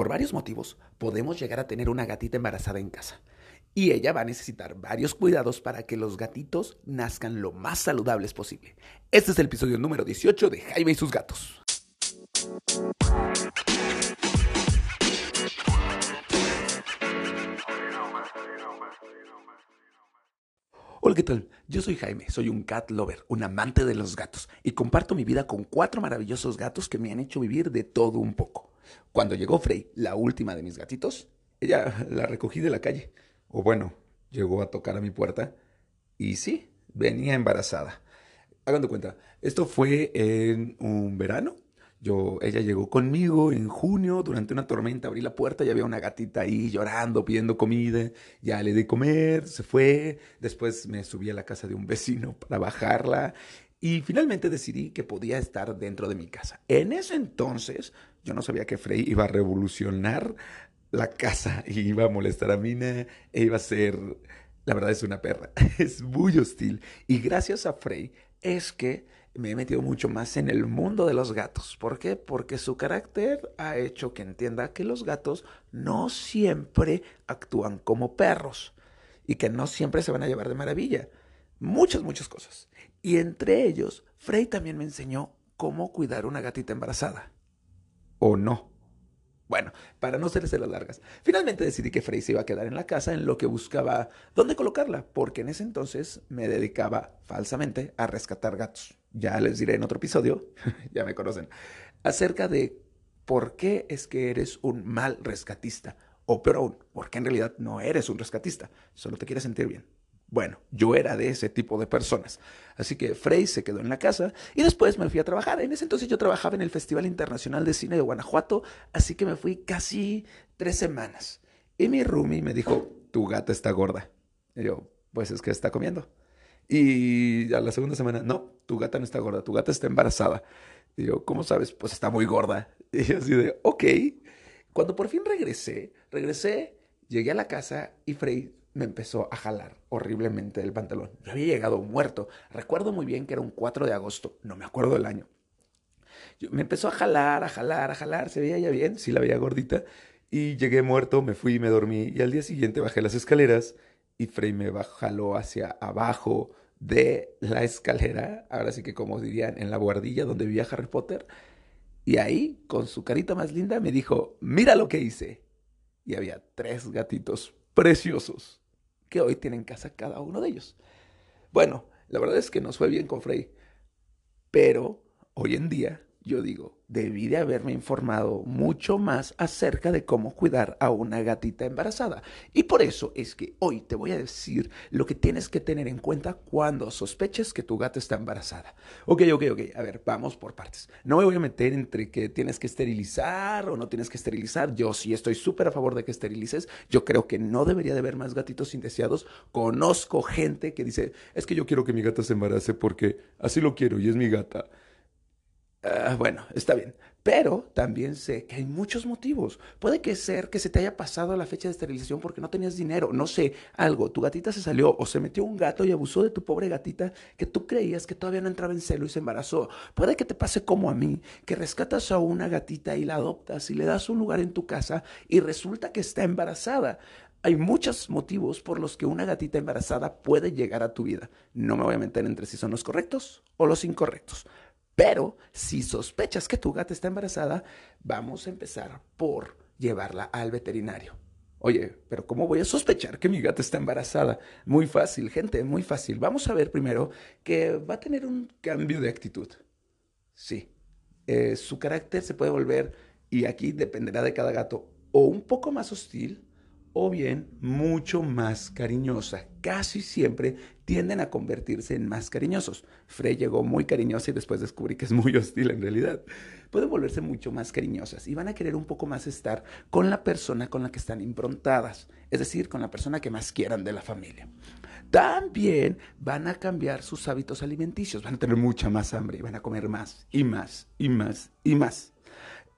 Por varios motivos, podemos llegar a tener una gatita embarazada en casa. Y ella va a necesitar varios cuidados para que los gatitos nazcan lo más saludables posible. Este es el episodio número 18 de Jaime y sus gatos. Hola, ¿qué tal? Yo soy Jaime, soy un cat lover, un amante de los gatos, y comparto mi vida con cuatro maravillosos gatos que me han hecho vivir de todo un poco. Cuando llegó Frey, la última de mis gatitos, ella la recogí de la calle. O bueno, llegó a tocar a mi puerta, y sí, venía embarazada. Hagan de cuenta, esto fue en un verano yo, ella llegó conmigo en junio durante una tormenta, abrí la puerta y había una gatita ahí llorando, pidiendo comida, ya le di comer, se fue, después me subí a la casa de un vecino para bajarla y finalmente decidí que podía estar dentro de mi casa. En ese entonces yo no sabía que Frey iba a revolucionar la casa y iba a molestar a Mina e iba a ser, la verdad es una perra, es muy hostil y gracias a Frey es que me he metido mucho más en el mundo de los gatos. ¿Por qué? Porque su carácter ha hecho que entienda que los gatos no siempre actúan como perros y que no siempre se van a llevar de maravilla. Muchas, muchas cosas. Y entre ellos, Frey también me enseñó cómo cuidar una gatita embarazada. ¿O no? Bueno, para no hacerse las largas, finalmente decidí que Frey se iba a quedar en la casa en lo que buscaba dónde colocarla, porque en ese entonces me dedicaba falsamente a rescatar gatos. Ya les diré en otro episodio, ya me conocen, acerca de por qué es que eres un mal rescatista, o peor aún, por qué en realidad no eres un rescatista, solo te quieres sentir bien. Bueno, yo era de ese tipo de personas. Así que Frey se quedó en la casa y después me fui a trabajar. En ese entonces yo trabajaba en el Festival Internacional de Cine de Guanajuato, así que me fui casi tres semanas. Y mi roomie me dijo, tu gata está gorda. Y yo, pues es que está comiendo. Y a la segunda semana, no, tu gata no está gorda, tu gata está embarazada. Y yo, ¿cómo sabes? Pues está muy gorda. Y yo así de, ok. Cuando por fin regresé, regresé, llegué a la casa y Frey me empezó a jalar horriblemente el pantalón. Yo había llegado muerto. Recuerdo muy bien que era un 4 de agosto, no me acuerdo del año. me empezó a jalar, a jalar, a jalar, se veía ya bien, sí la veía gordita. Y llegué muerto, me fui me dormí. Y al día siguiente bajé las escaleras y Frey me jaló hacia abajo de la escalera, ahora sí que como dirían, en la guardilla donde vivía Harry Potter. Y ahí, con su carita más linda, me dijo, mira lo que hice. Y había tres gatitos preciosos que hoy tienen casa cada uno de ellos. Bueno, la verdad es que nos fue bien con Frey, pero hoy en día yo digo, debí de haberme informado mucho más acerca de cómo cuidar a una gatita embarazada. Y por eso es que hoy te voy a decir lo que tienes que tener en cuenta cuando sospeches que tu gata está embarazada. Ok, ok, ok. A ver, vamos por partes. No me voy a meter entre que tienes que esterilizar o no tienes que esterilizar. Yo sí estoy súper a favor de que esterilices. Yo creo que no debería de haber más gatitos indeseados. Conozco gente que dice, es que yo quiero que mi gata se embarace porque así lo quiero y es mi gata. Ah, bueno, está bien. Pero también sé que hay muchos motivos. Puede que ser que se te haya pasado la fecha de esterilización porque no tenías dinero. No sé, algo. Tu gatita se salió o se metió un gato y abusó de tu pobre gatita que tú creías que todavía no entraba en celo y se embarazó. Puede que te pase como a mí, que rescatas a una gatita y la adoptas y le das un lugar en tu casa y resulta que está embarazada. Hay muchos motivos por los que una gatita embarazada puede llegar a tu vida. No me voy a meter entre si son los correctos o los incorrectos. Pero si sospechas que tu gata está embarazada, vamos a empezar por llevarla al veterinario. Oye, pero ¿cómo voy a sospechar que mi gata está embarazada? Muy fácil, gente, muy fácil. Vamos a ver primero que va a tener un cambio de actitud. Sí, eh, su carácter se puede volver, y aquí dependerá de cada gato, o un poco más hostil o bien mucho más cariñosa. Casi siempre tienden a convertirse en más cariñosos. Frey llegó muy cariñosa y después descubrí que es muy hostil en realidad. Pueden volverse mucho más cariñosas y van a querer un poco más estar con la persona con la que están improntadas, es decir, con la persona que más quieran de la familia. También van a cambiar sus hábitos alimenticios, van a tener mucha más hambre y van a comer más y más y más y más.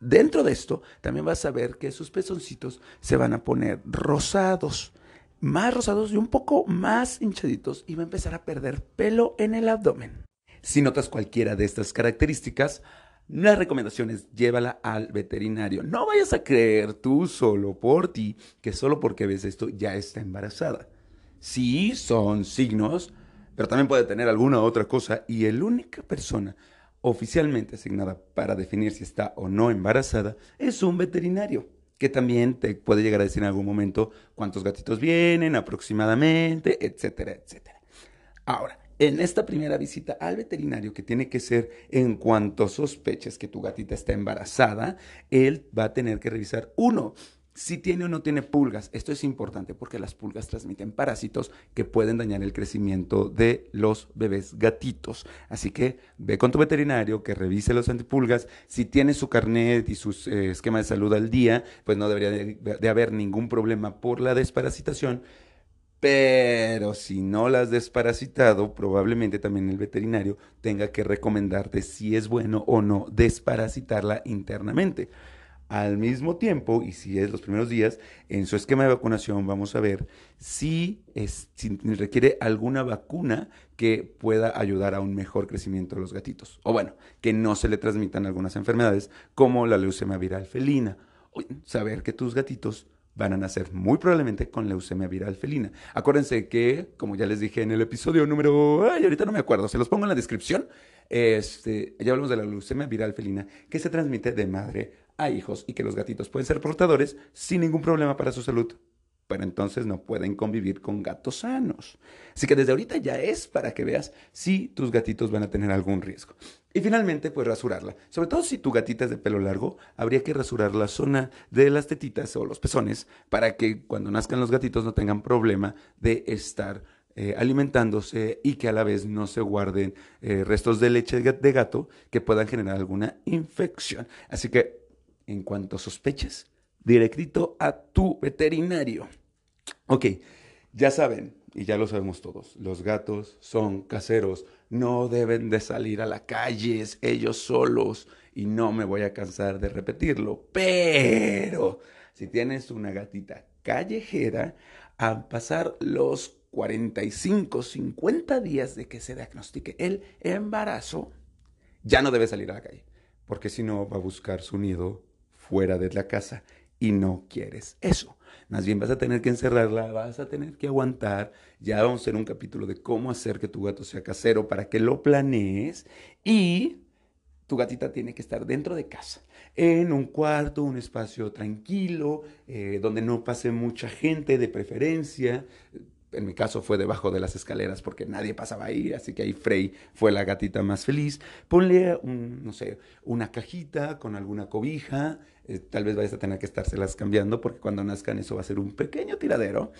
Dentro de esto, también vas a ver que sus pezoncitos se van a poner rosados, más rosados y un poco más hinchaditos y va a empezar a perder pelo en el abdomen. Si notas cualquiera de estas características, La recomendación es llévala al veterinario. No vayas a creer tú solo por ti que solo porque ves esto ya está embarazada. Sí, son signos, pero también puede tener alguna otra cosa y la única persona oficialmente asignada para definir si está o no embarazada es un veterinario, que también te puede llegar a decir en algún momento cuántos gatitos vienen aproximadamente, etcétera, etcétera. Ahora, en esta primera visita al veterinario, que tiene que ser en cuanto sospeches que tu gatita está embarazada, él va a tener que revisar uno. Si tiene o no tiene pulgas. Esto es importante porque las pulgas transmiten parásitos que pueden dañar el crecimiento de los bebés gatitos. Así que ve con tu veterinario que revise los antipulgas. Si tiene su carnet y su eh, esquema de salud al día, pues no debería de haber ningún problema por la desparasitación. Pero si no la has desparasitado, probablemente también el veterinario tenga que recomendarte si es bueno o no desparasitarla internamente. Al mismo tiempo, y si es los primeros días, en su esquema de vacunación vamos a ver si, requiere alguna vacuna que pueda ayudar a un mejor crecimiento de los gatitos. O bueno, que no se le transmitan algunas enfermedades como la leucemia viral felina. Saber que tus gatitos van a nacer muy probablemente con leucemia viral felina. Acuérdense que, como ya les dije en el episodio número, ay, ahorita no me acuerdo, se los pongo en la descripción, este, ya hablamos de la leucemia viral felina, que se transmite de madre a hijos y que los gatitos pueden ser portadores sin ningún problema para su salud pero entonces no pueden convivir con gatos sanos. Así que desde ahorita ya es para que veas si tus gatitos van a tener algún riesgo. Y finalmente, pues rasurarla. Sobre todo si tu gatita es de pelo largo, habría que rasurar la zona de las tetitas o los pezones para que cuando nazcan los gatitos no tengan problema de estar eh, alimentándose y que a la vez no se guarden eh, restos de leche de gato que puedan generar alguna infección. Así que, en cuanto sospeches, directito a tu veterinario. Ok, ya saben, y ya lo sabemos todos, los gatos son caseros, no deben de salir a la calle ellos solos y no me voy a cansar de repetirlo, pero si tienes una gatita callejera, a pasar los 45, 50 días de que se diagnostique el embarazo, ya no debe salir a la calle, porque si no va a buscar su nido fuera de la casa y no quieres eso. Más bien vas a tener que encerrarla, vas a tener que aguantar. Ya vamos a hacer un capítulo de cómo hacer que tu gato sea casero para que lo planees y tu gatita tiene que estar dentro de casa, en un cuarto, un espacio tranquilo, eh, donde no pase mucha gente de preferencia en mi caso fue debajo de las escaleras porque nadie pasaba ahí, así que ahí Frey fue la gatita más feliz. Ponle, un, no sé, una cajita con alguna cobija, eh, tal vez vayas a tener que estárselas cambiando porque cuando nazcan eso va a ser un pequeño tiradero.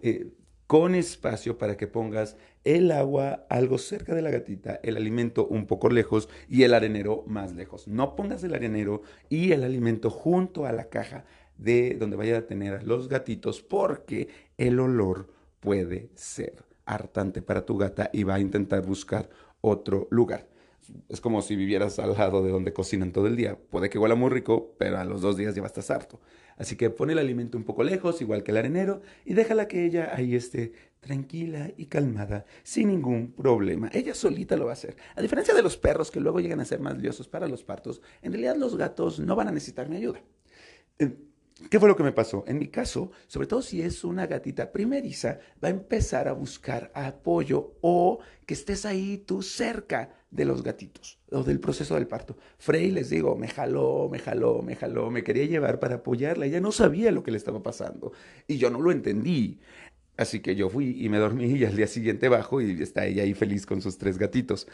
Eh, con espacio para que pongas el agua algo cerca de la gatita, el alimento un poco lejos y el arenero más lejos. No pongas el arenero y el alimento junto a la caja de donde vaya a tener los gatitos porque el olor puede ser hartante para tu gata y va a intentar buscar otro lugar. Es como si vivieras al lado de donde cocinan todo el día. Puede que huela muy rico, pero a los dos días ya estar harto. Así que pon el alimento un poco lejos, igual que el arenero, y déjala que ella ahí esté tranquila y calmada, sin ningún problema. Ella solita lo va a hacer. A diferencia de los perros que luego llegan a ser más liosos para los partos, en realidad los gatos no van a necesitar mi ayuda. ¿Qué fue lo que me pasó? En mi caso, sobre todo si es una gatita primeriza, va a empezar a buscar apoyo o que estés ahí tú cerca de los gatitos o del proceso del parto. Frey, les digo, me jaló, me jaló, me jaló, me quería llevar para apoyarla. Ella no sabía lo que le estaba pasando y yo no lo entendí. Así que yo fui y me dormí y al día siguiente bajo y está ella ahí feliz con sus tres gatitos.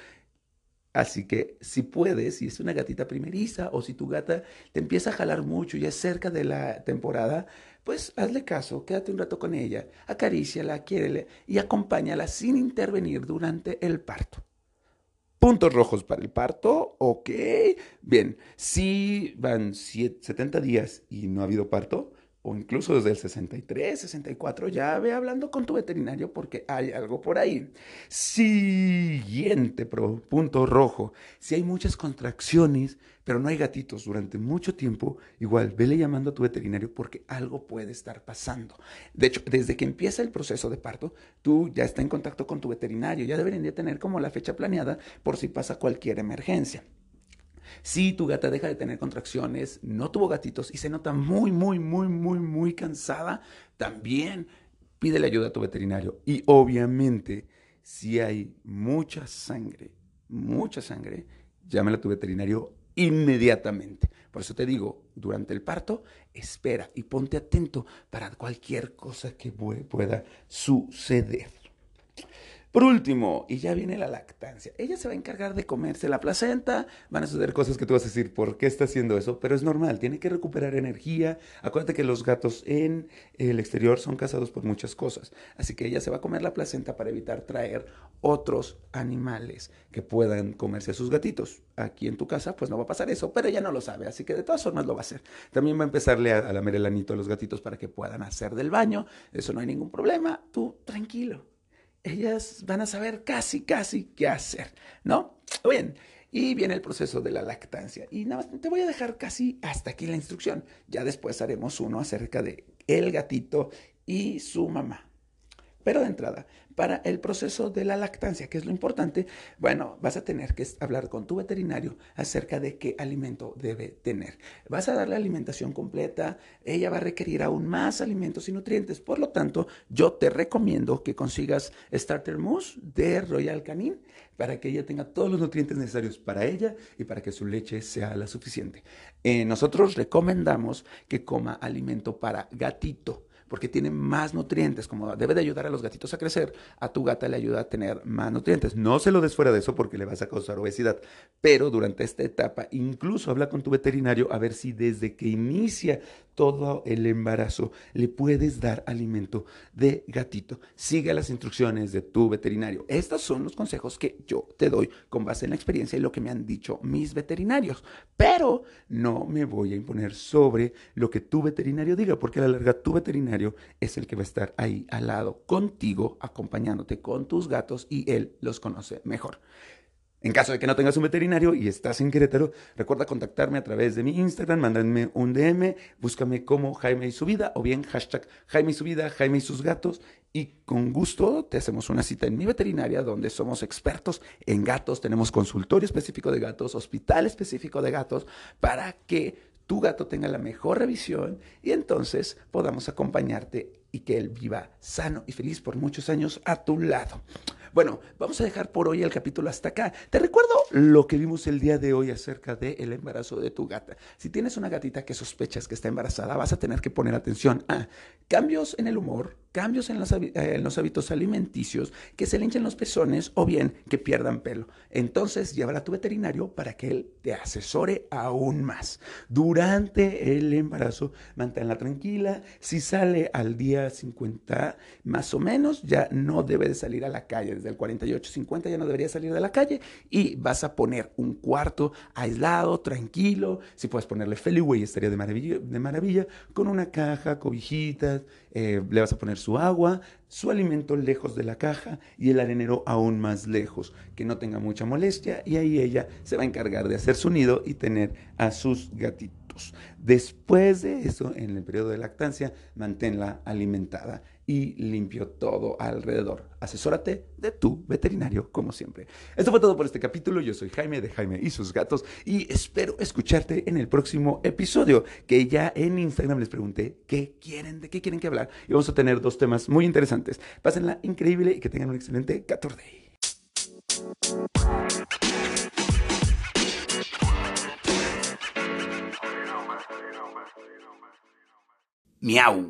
Así que si puedes, si es una gatita primeriza o si tu gata te empieza a jalar mucho y es cerca de la temporada, pues hazle caso, quédate un rato con ella, acaríciala, quiérele y acompáñala sin intervenir durante el parto. Puntos rojos para el parto, ok. Bien, si van 70 días y no ha habido parto, o incluso desde el 63, 64, ya ve hablando con tu veterinario porque hay algo por ahí. Siguiente punto rojo. Si hay muchas contracciones, pero no hay gatitos durante mucho tiempo, igual vele llamando a tu veterinario porque algo puede estar pasando. De hecho, desde que empieza el proceso de parto, tú ya estás en contacto con tu veterinario, ya deberían de tener como la fecha planeada por si pasa cualquier emergencia. Si tu gata deja de tener contracciones, no tuvo gatitos y se nota muy, muy, muy, muy, muy cansada, también pídele ayuda a tu veterinario. Y obviamente, si hay mucha sangre, mucha sangre, llámale a tu veterinario inmediatamente. Por eso te digo, durante el parto, espera y ponte atento para cualquier cosa que pueda suceder. Por último, y ya viene la lactancia. Ella se va a encargar de comerse la placenta. Van a suceder cosas que tú vas a decir, ¿por qué está haciendo eso? Pero es normal, tiene que recuperar energía. Acuérdate que los gatos en el exterior son cazados por muchas cosas. Así que ella se va a comer la placenta para evitar traer otros animales que puedan comerse a sus gatitos. Aquí en tu casa, pues no va a pasar eso, pero ella no lo sabe. Así que de todas formas lo va a hacer. También va a empezarle a, a lamer el anito a los gatitos para que puedan hacer del baño. Eso no hay ningún problema. Tú tranquilo ellas van a saber casi, casi qué hacer, ¿no? Bien, y viene el proceso de la lactancia. Y nada más te voy a dejar casi hasta aquí la instrucción. Ya después haremos uno acerca de el gatito y su mamá. Pero de entrada, para el proceso de la lactancia, que es lo importante, bueno, vas a tener que hablar con tu veterinario acerca de qué alimento debe tener. Vas a darle alimentación completa, ella va a requerir aún más alimentos y nutrientes. Por lo tanto, yo te recomiendo que consigas Starter Mousse de Royal Canin para que ella tenga todos los nutrientes necesarios para ella y para que su leche sea la suficiente. Eh, nosotros recomendamos que coma alimento para gatito porque tiene más nutrientes, como debe de ayudar a los gatitos a crecer, a tu gata le ayuda a tener más nutrientes. No se lo des fuera de eso porque le vas a causar obesidad, pero durante esta etapa incluso habla con tu veterinario a ver si desde que inicia todo el embarazo le puedes dar alimento de gatito. Sigue las instrucciones de tu veterinario. Estos son los consejos que yo te doy con base en la experiencia y lo que me han dicho mis veterinarios, pero no me voy a imponer sobre lo que tu veterinario diga, porque a la larga tu veterinario es el que va a estar ahí al lado contigo, acompañándote con tus gatos y él los conoce mejor. En caso de que no tengas un veterinario y estás en Querétaro, recuerda contactarme a través de mi Instagram, mándame un DM, búscame como Jaime y su vida o bien hashtag Jaime y su vida, Jaime y sus gatos y con gusto te hacemos una cita en mi veterinaria donde somos expertos en gatos, tenemos consultorio específico de gatos, hospital específico de gatos para que tu gato tenga la mejor revisión y entonces podamos acompañarte y que él viva sano y feliz por muchos años a tu lado. Bueno, vamos a dejar por hoy el capítulo hasta acá. Te recuerdo lo que vimos el día de hoy acerca del embarazo de tu gata. Si tienes una gatita que sospechas que está embarazada, vas a tener que poner atención a cambios en el humor, cambios en los, eh, hábitos alimenticios, que se le hinchen los pezones o bien que pierdan pelo. Entonces, llévala a tu veterinario para que él te asesore aún más. Durante el embarazo, manténla tranquila. Si sale al día 50 más o menos, ya no debe de salir a la calle del 48-50 ya no debería salir de la calle y vas a poner un cuarto aislado, tranquilo. Si puedes ponerle Feliway estaría de maravilla, de maravilla, con una caja, cobijitas, eh, le vas a poner su agua, su alimento lejos de la caja y el arenero aún más lejos, que no tenga mucha molestia y ahí ella se va a encargar de hacer su nido y tener a sus gatitos. Después de eso, en el periodo de lactancia, manténla alimentada y limpio todo alrededor. Asesórate de tu veterinario, como siempre. Esto fue todo por este capítulo. Yo soy Jaime de Jaime y sus gatos y espero escucharte en el próximo episodio, que ya en Instagram les pregunté qué quieren, de qué quieren que hablar. Y vamos a tener dos temas muy interesantes. Pásenla increíble y que tengan un excelente 14 Miau.